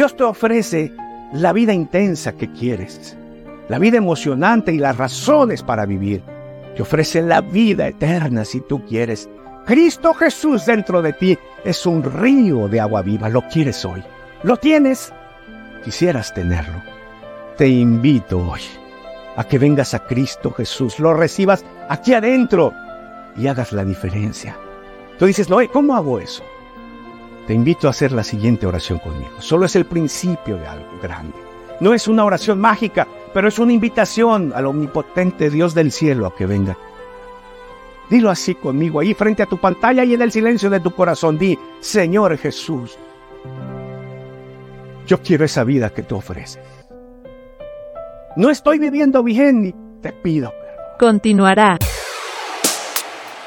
Dios te ofrece la vida intensa que quieres, la vida emocionante y las razones para vivir. Te ofrece la vida eterna si tú quieres. Cristo Jesús dentro de ti es un río de agua viva. Lo quieres hoy. Lo tienes. Quisieras tenerlo. Te invito hoy a que vengas a Cristo Jesús, lo recibas aquí adentro y hagas la diferencia. Tú dices, no, ¿cómo hago eso? Te invito a hacer la siguiente oración conmigo. Solo es el principio de algo grande. No es una oración mágica, pero es una invitación al omnipotente Dios del cielo a que venga. Dilo así conmigo, ahí frente a tu pantalla y en el silencio de tu corazón. Di, Señor Jesús, yo quiero esa vida que tú ofreces. No estoy viviendo bien y te pido Continuará.